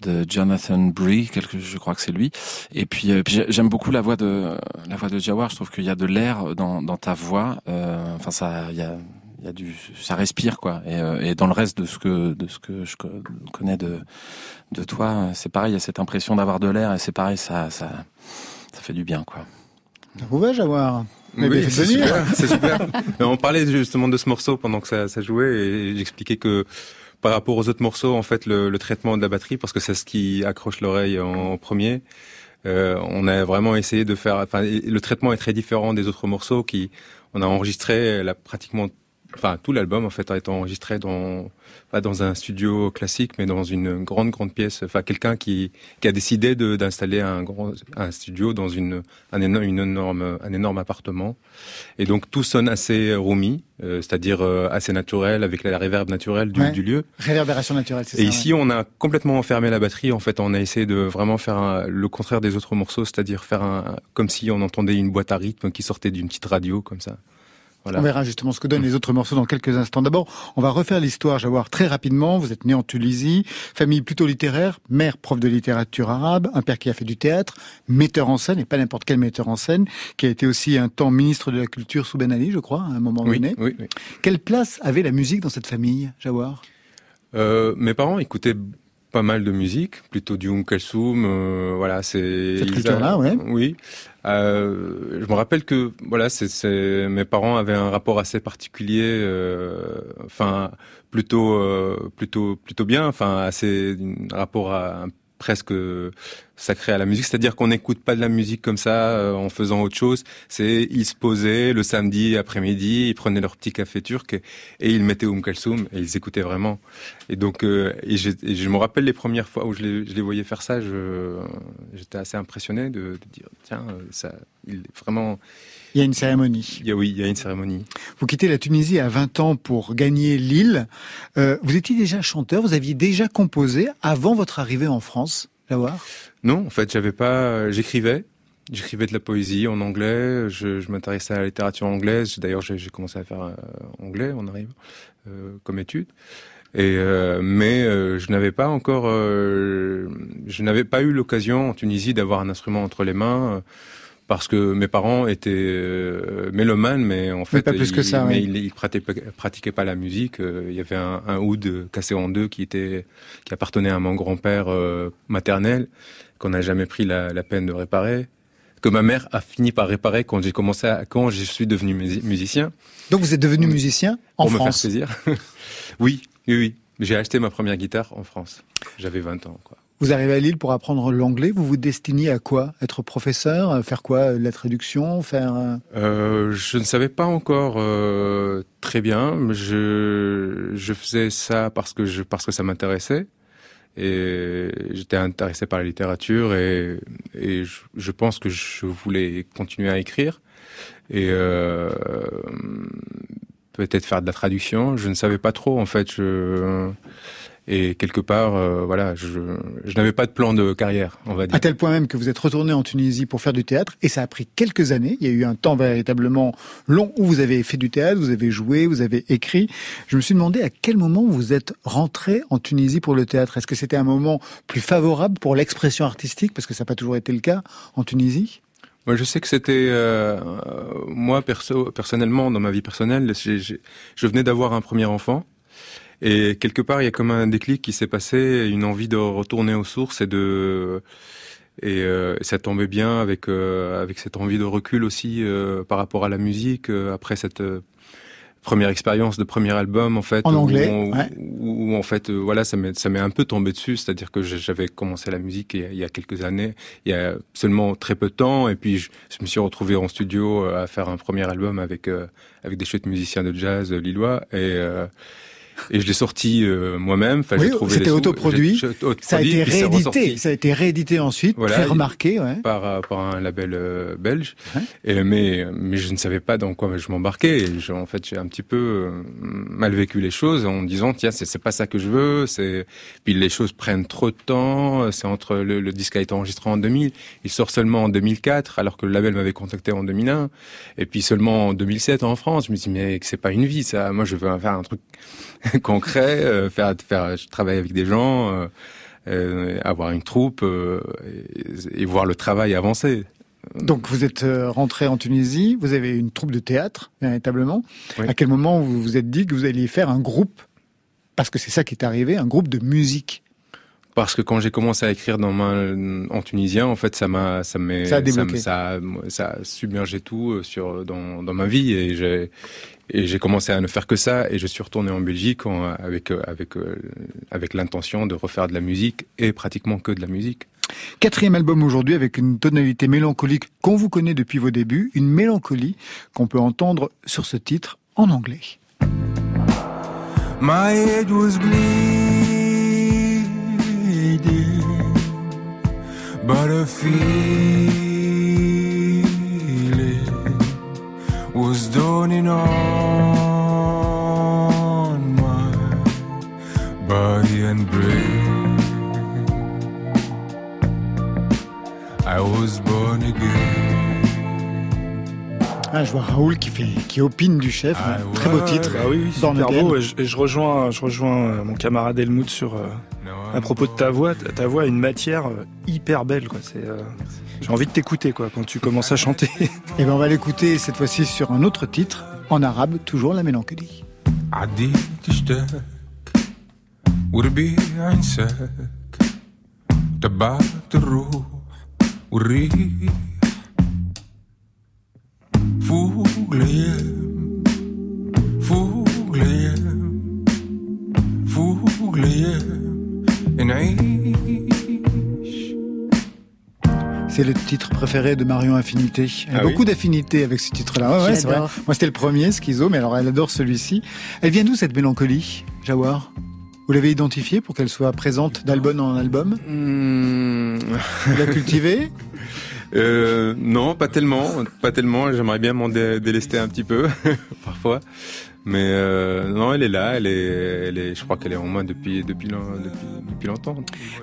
de Jonathan Bree, quelque, je crois que c'est lui. Et puis, euh, puis j'aime beaucoup la voix de la voix de Jawar. Je trouve qu'il y a de l'air dans, dans ta voix. Euh, enfin, ça, il y a il y a du ça respire quoi et, euh, et, dans le reste de ce que de ce que je connais de de toi c'est pareil il y a cette impression d'avoir de l'air et c'est pareil ça ça ça fait du bien quoi ça pouvait Jawar oui, c'est super, c'est super. on parlait justement de ce morceau pendant que ça, ça jouait et j'expliquais que par rapport aux autres morceaux, en fait, le, le traitement de la batterie, parce que c'est ce qui accroche l'oreille en, premier. Euh, on a vraiment essayé de faire. Enfin, le traitement est très différent des autres morceaux qui. On a enregistré la, pratiquement, enfin tout l'album en fait a été enregistré dans pas dans un studio classique, mais dans une grande grande pièce. Enfin, quelqu'un qui, qui a décidé d'installer un grand un studio dans une un énorme, une énorme un énorme appartement. Et donc tout sonne assez roomy, euh, c'est-à-dire euh, assez naturel avec la réverb naturelle du, du lieu. Réverbération naturelle, c'est ça. Et ici, on a complètement enfermé la batterie. En fait, on a essayé de vraiment faire le contraire des autres morceaux, c'est-à-dire faire un comme si on entendait une boîte à rythme qui sortait d'une petite radio comme ça. On verra justement ce que donnent les autres morceaux dans quelques instants. D'abord, on va refaire l'histoire, Jawar, très rapidement. Vous êtes né en Tunisie, famille plutôt littéraire, mère prof de littérature arabe, un père qui a fait du théâtre, metteur en scène, et pas n'importe quel metteur en scène, qui a été aussi un temps ministre de la Culture sous Ben Ali, je crois, à un moment donné. Oui, oui. Quelle place avait la musique dans cette famille, Jawar? Euh, Mes parents écoutaient pas mal de musique, plutôt du Um Kalsoum, euh, voilà, c'est... Cette culture-là, ouais. Oui. Euh, je me rappelle que, voilà, c'est, mes parents avaient un rapport assez particulier, euh, enfin, plutôt, euh, plutôt, plutôt bien, enfin, assez, un rapport à, presque sacré à la musique, c'est-à-dire qu'on n'écoute pas de la musique comme ça euh, en faisant autre chose. C'est ils se posaient le samedi après-midi, ils prenaient leur petit café turc et, ils mettaient Um Kalsoum et ils écoutaient vraiment. Et donc euh, et, je, je, me rappelle les premières fois où je les, je les voyais faire ça, j'étais assez impressionné de, de, dire tiens euh, ça il vraiment il y a une cérémonie. Il y a, oui, il y a une cérémonie. Vous quittez la Tunisie à 20 ans pour gagner Lille. Euh, vous étiez déjà chanteur, vous aviez déjà composé avant votre arrivée en France, Lawar? Non, en fait, j'avais pas. J'écrivais. J'écrivais de la poésie en anglais. Je, je m'intéressais à la littérature anglaise. D'ailleurs, j'ai commencé à faire euh, anglais on arrive euh, comme étude. Et euh, mais euh, je n'avais pas encore, je n'avais pas eu l'occasion en Tunisie d'avoir un instrument entre les mains parce que mes parents étaient euh, mélomanes, mais en fait, pas plus que ça, mais ils, pratiquaient, pas la musique. Euh, il y avait un, un oud cassé en deux qui était, qui appartenait à mon grand-père euh, maternel, qu'on n'a jamais pris la, la, peine de réparer, que ma mère a fini par réparer quand j'ai commencé, à, quand je suis devenu musicien. Donc vous êtes devenu musicien en Pour France me faire plaisir. oui, oui, oui. J'ai acheté ma première guitare en France. J'avais 20 ans, quoi. Vous arrivez à Lille pour apprendre l'anglais. Vous vous destinez à quoi? Être professeur Faire quoi La traduction Faire euh, Je ne savais pas encore euh, très bien. Je, je faisais ça parce que je, parce que ça m'intéressait et j'étais intéressé par la littérature et, et je, je, pense que je voulais continuer à écrire et euh, peut-être faire de la traduction. Je ne savais pas trop en fait. Je, et quelque part, euh, voilà, je, je n'avais pas de plan de carrière, on va dire. À tel point même que vous êtes retourné en Tunisie pour faire du théâtre, et ça a pris quelques années. Il y a eu un temps véritablement long où vous avez fait du théâtre, vous avez joué, vous avez écrit. Je me suis demandé à quel moment vous êtes rentré en Tunisie pour le théâtre. Est-ce que c'était un moment plus favorable pour l'expression artistique, parce que ça n'a pas toujours été le cas en Tunisie? Moi, je sais que c'était euh, moi perso, personnellement dans ma vie personnelle, je venais d'avoir un premier enfant et quelque part, il y a comme un déclic qui s'est passé, une envie de retourner aux sources et de et euh, ça tombait bien avec euh, avec cette envie de recul aussi euh, par rapport à la musique euh, après cette euh, première expérience de premier album en fait en anglais où, ouais. où, où en fait voilà ça m'est ça m'est un peu tombé dessus. C'est-à-dire que j'avais commencé la musique il y, a, il y, a, quelques années il y a seulement très peu de temps. Et puis je, je me suis retrouvé en studio à faire un premier album avec avec des chouettes musiciens de jazz lillois. Et et je l'ai sorti euh, moi-même. Enfin, oui, c'était autoproduit. Ça a été réédité. Ça a été réédité ensuite, voilà, très remarqué, ouais. par euh, par un label euh, belge. Ouais. Et, mais mais je ne savais pas dans quoi je m'embarquais. En fait, j'ai un petit peu mal vécu les choses en disant tiens, c'est c'est pas ça que je veux. C'est puis les choses prennent trop de temps. C'est entre le, le, disque a été enregistré en 2000, il sort seulement en 2004, alors que le label m'avait contacté en 2001. Et puis seulement en 2007 en France, je me dis mais c'est pas une vie ça. Moi, je veux faire un truc concret, euh, faire, faire, je travaille avec des gens, euh, euh, avoir une troupe et, et, voir le travail avancer. Donc vous êtes rentré en Tunisie, vous avez une troupe de théâtre véritablement. Oui. À quel moment vous vous êtes dit que vous alliez faire un groupe? Parce que c'est ça qui est arrivé, un groupe de musique parce que quand j'ai commencé à écrire dans ma, en tunisien, en fait, ça m'a, ça m'a, ça, ça, ça, ça, a submergé tout sur dans, dans ma vie et j'ai et j'ai commencé à ne faire que ça et je suis retourné en Belgique en, avec avec avec l'intention de refaire de la musique et pratiquement que de la musique. Quatrième album aujourd'hui avec une tonalité mélancolique qu'on vous connaît depuis vos débuts, une mélancolie qu'on peut entendre sur ce titre en anglais. My head was bleeding, but a dawning on my body and brain. I was born again. Ah, je vois Raoul qui fait, qui opine du chef. Ah, Très beau titre. Bah oui, oui, dans super le beau. Et je, et je rejoins, je rejoins mon camarade Helmut sur euh, à propos de ta voix. Ta, ta voix a une matière euh, hyper belle, quoi. C'est, euh, j'ai envie de t'écouter, quoi, quand tu commences à chanter. Et ben on va l'écouter cette fois-ci sur un autre titre en arabe, toujours la mélancolie. عديت اشتاق وربيع انساك تبعت الروح والريح فوق الايام C'est le titre préféré de Marion Infinité. Elle a Ah beaucoup oui d'affinités avec ce titre-là. Ouais, ouais, c'est vrai. J'adore. Moi, c'était le premier, Schizo, mais alors elle adore celui-ci. Elle vient d'où cette mélancolie, Jawar? Vous l'avez identifiée pour qu'elle soit présente d'album en album? Hmm. Vous la cultivez? Euh, non, pas tellement, pas tellement. J'aimerais bien m'en dé- délester un petit peu parfois, mais euh, non, elle est là. Elle est, elle est. Je crois qu'elle est en moi depuis depuis long- depuis, depuis longtemps.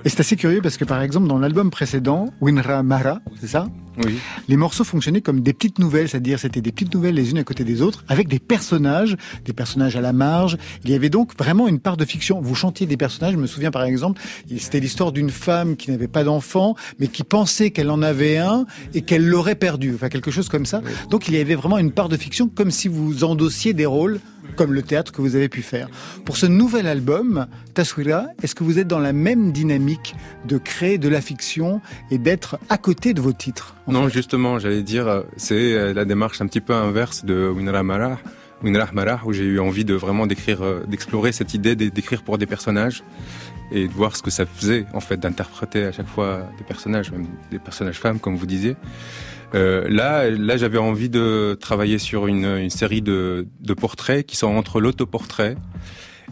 Et c'est assez curieux parce que par exemple dans l'album précédent, Winra Mara, c'est ça? Oui. Les morceaux fonctionnaient comme des petites nouvelles, c'est-à-dire c'était des petites nouvelles les unes à côté des autres, avec des personnages, des personnages à la marge. Il y avait donc vraiment une part de fiction. Vous chantiez des personnages, je me souviens par exemple, c'était l'histoire d'une femme qui n'avait pas d'enfant, mais qui pensait qu'elle en avait un et qu'elle l'aurait perdu, enfin quelque chose comme ça. Donc il y avait vraiment une part de fiction, comme si vous endossiez des rôles comme le théâtre que vous avez pu faire. Pour ce nouvel album, Taswira, est-ce que vous êtes dans la même dynamique de créer de la fiction et d'être à côté de vos titres Non, justement, j'allais dire, euh, c'est euh, la démarche un petit peu inverse de Winra Marah, où j'ai eu envie de vraiment d'écrire, euh, d'explorer cette idée d'é- d'écrire pour des personnages et de voir ce que ça faisait, en fait, d'interpréter à chaque fois des personnages, même des personnages femmes, comme vous disiez. Euh, là, là, j'avais envie de travailler sur une, une série de, de portraits qui sont entre l'autoportrait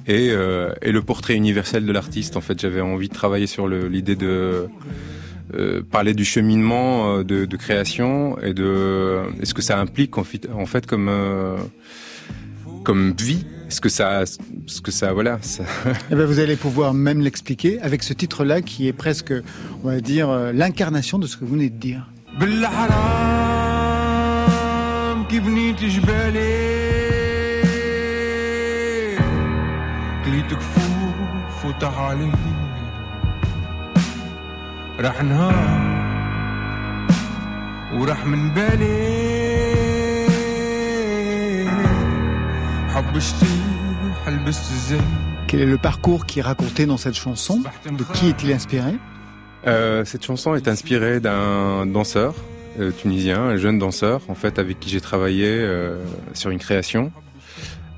et, euh, et le portrait universel de l'artiste. En fait, j'avais envie de travailler sur l'idée de euh, parler du cheminement euh, de, de création et de est-ce que ça implique en fait, comme euh, comme vie est-ce que ça ce que ça voilà ça... Eh ben, vous allez pouvoir même l'expliquer avec ce titre-là qui est presque, on va dire, l'incarnation de ce que vous venez de dire. بالحرام كي بنيت جبالي كليت كفوف وتعالي راح نهار وراح من بالي حب شتيح لبست الزين Quel est le parcours qui est raconté dans cette chanson De qui est-il inspiré Euh, cette chanson est inspirée d'un danseur euh, tunisien, un jeune danseur, en fait, avec qui j'ai travaillé euh, sur une création.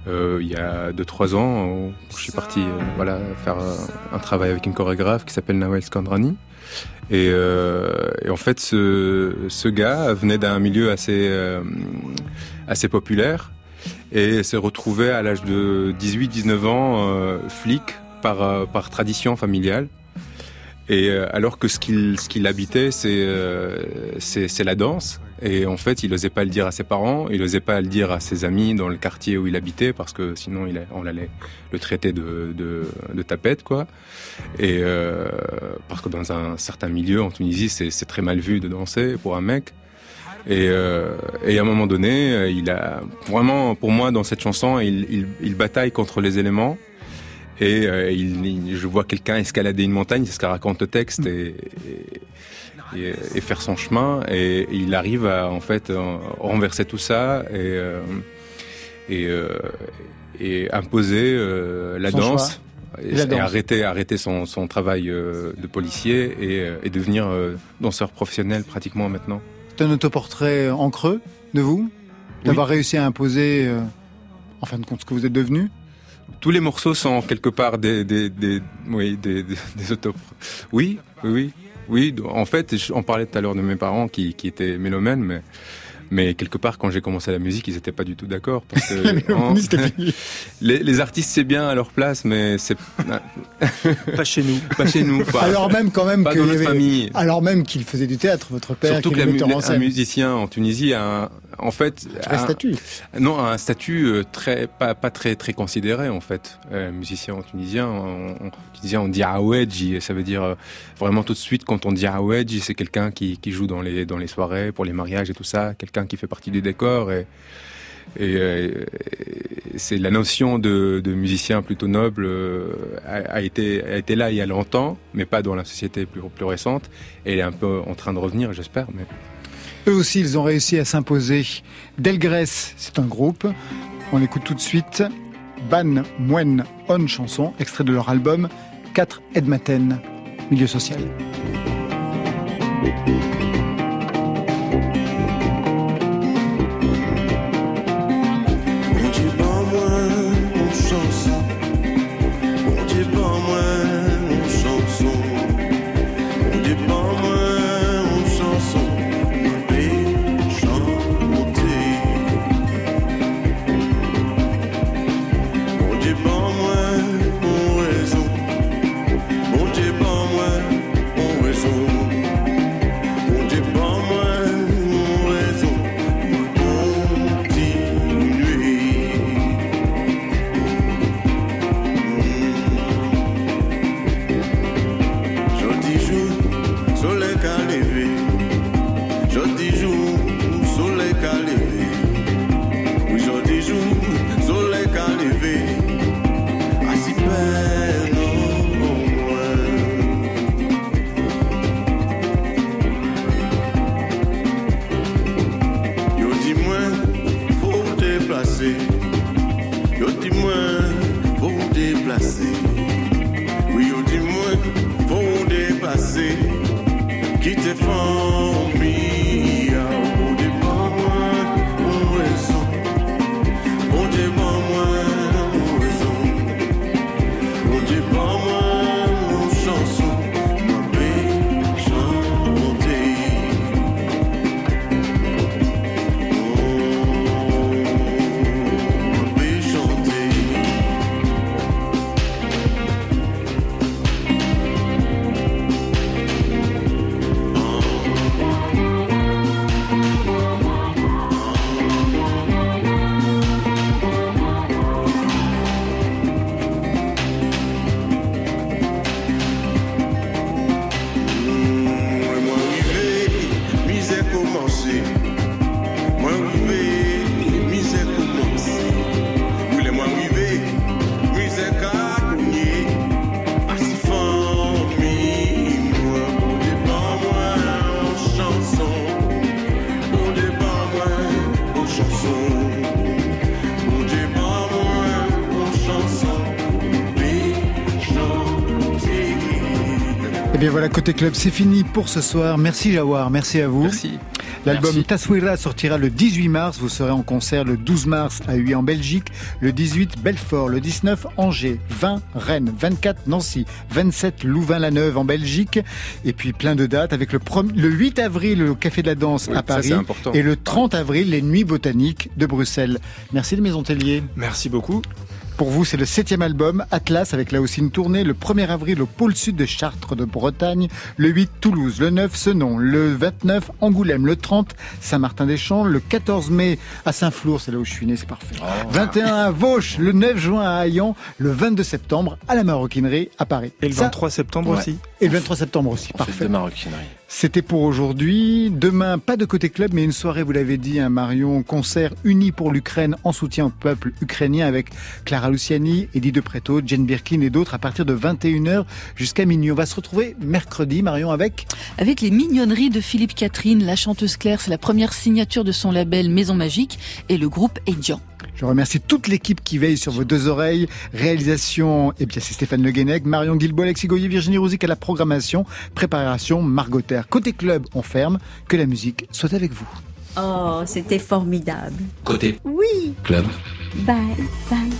Euh, il y a 2-3 ans, je suis parti euh, voilà, faire un travail avec une chorégraphe qui s'appelle Nawel Skandrani. Et, et en fait, ce, ce gars venait d'un milieu assez, assez populaire. et s'est retrouvé à l'âge de 18-19 ans flic par, par tradition familiale. Et euh, alors que ce qu'il ce qu'il habitait, c'est euh, c'est la danse. Et en fait, il n'osait pas le dire à ses parents, il n'osait pas le dire à ses amis dans le quartier où il habitait, parce que sinon, il a- on allait le traiter de, de, de tapette, quoi. Et euh, parce que dans un certain milieu en Tunisie, c'est c'est très mal vu de danser pour un mec. Et, euh, et à un moment donné, euh, il a vraiment, pour moi, dans cette chanson, il, il, il bataille contre les éléments. Et euh, il, il- je vois quelqu'un escalader une montagne, c'est ce qu'a raconte le texte, et, et, et- et faire son chemin. Et il arrive à en fait en- renverser tout ça et euh, euh, imposer euh, la Son danse. choix. Et, arrêter, arrêter son, son travail euh, de policier et, euh, devenir euh, danseur professionnel pratiquement maintenant. C'est un autoportrait en creux de vous D'avoir réussi à imposer, euh, en fin de compte, ce que vous êtes devenu? Tous les morceaux sont quelque part des, des, des, oui, des, des, des. Oui, oui, oui. Oui, en fait, on parlait tout à l'heure de mes parents qui, qui étaient mélomènes, mais, mais quelque part, quand j'ai commencé la musique, ils n'étaient pas du tout d'accord. Parce que les, les artistes, c'est bien à leur place, mais c'est. pas chez nous. Pas chez nous. pas- Alors même quand même pas que dans il y notre avait- famille. Alors même qu'il faisait du théâtre, votre père, Surtout que la un musicien en Tunisie a un- en fait Un statut. Non, un statut euh, très pas pas très très considéré en fait. Euh, musicien en tunisien, on, on, tunisien on dit aouedji, et ça veut dire euh, vraiment tout de suite quand on dit aouedji, c'est quelqu'un qui, qui joue dans les dans les soirées pour les mariages et tout ça, quelqu'un qui fait partie du décor et et, euh, et c'est la notion de, de musicien plutôt noble euh, a, a été a été là il y a longtemps, mais pas dans la société plus plus récente. Et elle est un peu en train de revenir, j'espère. Mais Eux aussi, ils ont réussi à s'imposer. Delgrès, c'est un groupe. On écoute tout de suite Ban Moen On chanson, extrait de leur album 4 Edmaten, milieu social. Et bien voilà, côté club, c'est fini pour ce soir. Merci Jawar, merci à vous. Merci. L'album. Taswira sortira le 18 mars. Vous serez en concert le 12 mars à Huy en Belgique, le 18 Belfort, le 19 Angers, 20 Rennes, 24 Nancy, 27 Louvain-la-Neuve en Belgique, et puis plein de dates avec le, le 8 avril au Café de la Danse Oui, à Paris et le 30 avril les Nuits Botaniques de Bruxelles. Merci les Maisons Tellier. Merci beaucoup. Pour vous, c'est le septième album, Atlas, avec là aussi une tournée, le 1er avril au pôle sud de Chartres de Bretagne, le 8 Toulouse, le 9 Senon, le 29 Angoulême, le 30 Saint-Martin-des-Champs, le 14 mai à Saint-Flour, c'est là où je suis né, c'est parfait. 21 à Vauche, le 9 juin à Hayan, le 22 septembre à la Maroquinerie à Paris. Et le Ça- 23 septembre Ouais. aussi. Et le 23 septembre aussi, On fait parfait. de maroquinerie. C'était pour aujourd'hui. Demain, pas de côté club, mais une soirée, vous l'avez dit, un Marion, concert uni pour l'Ukraine en soutien au peuple ukrainien avec Clara Luciani, Eddie De Preto, Jane Birkin et d'autres à partir de 21h jusqu'à minuit. On va se retrouver mercredi, Marion, avec Avec les mignonneries de Philippe Catherine, la chanteuse Claire, c'est la première signature de son label Maison Magique et le groupe Edian. Je remercie toute l'équipe qui veille sur vos deux oreilles. Réalisation, et bien c'est Stéphane Le Guenec, Marion Guilbault, Alexis Goyer, Virginie Rouzic à la programmation, préparation, Margot Terre. Côté club, on ferme. Que la musique soit avec vous. Oh, c'était formidable. Côté Oui. club. Bye, bye.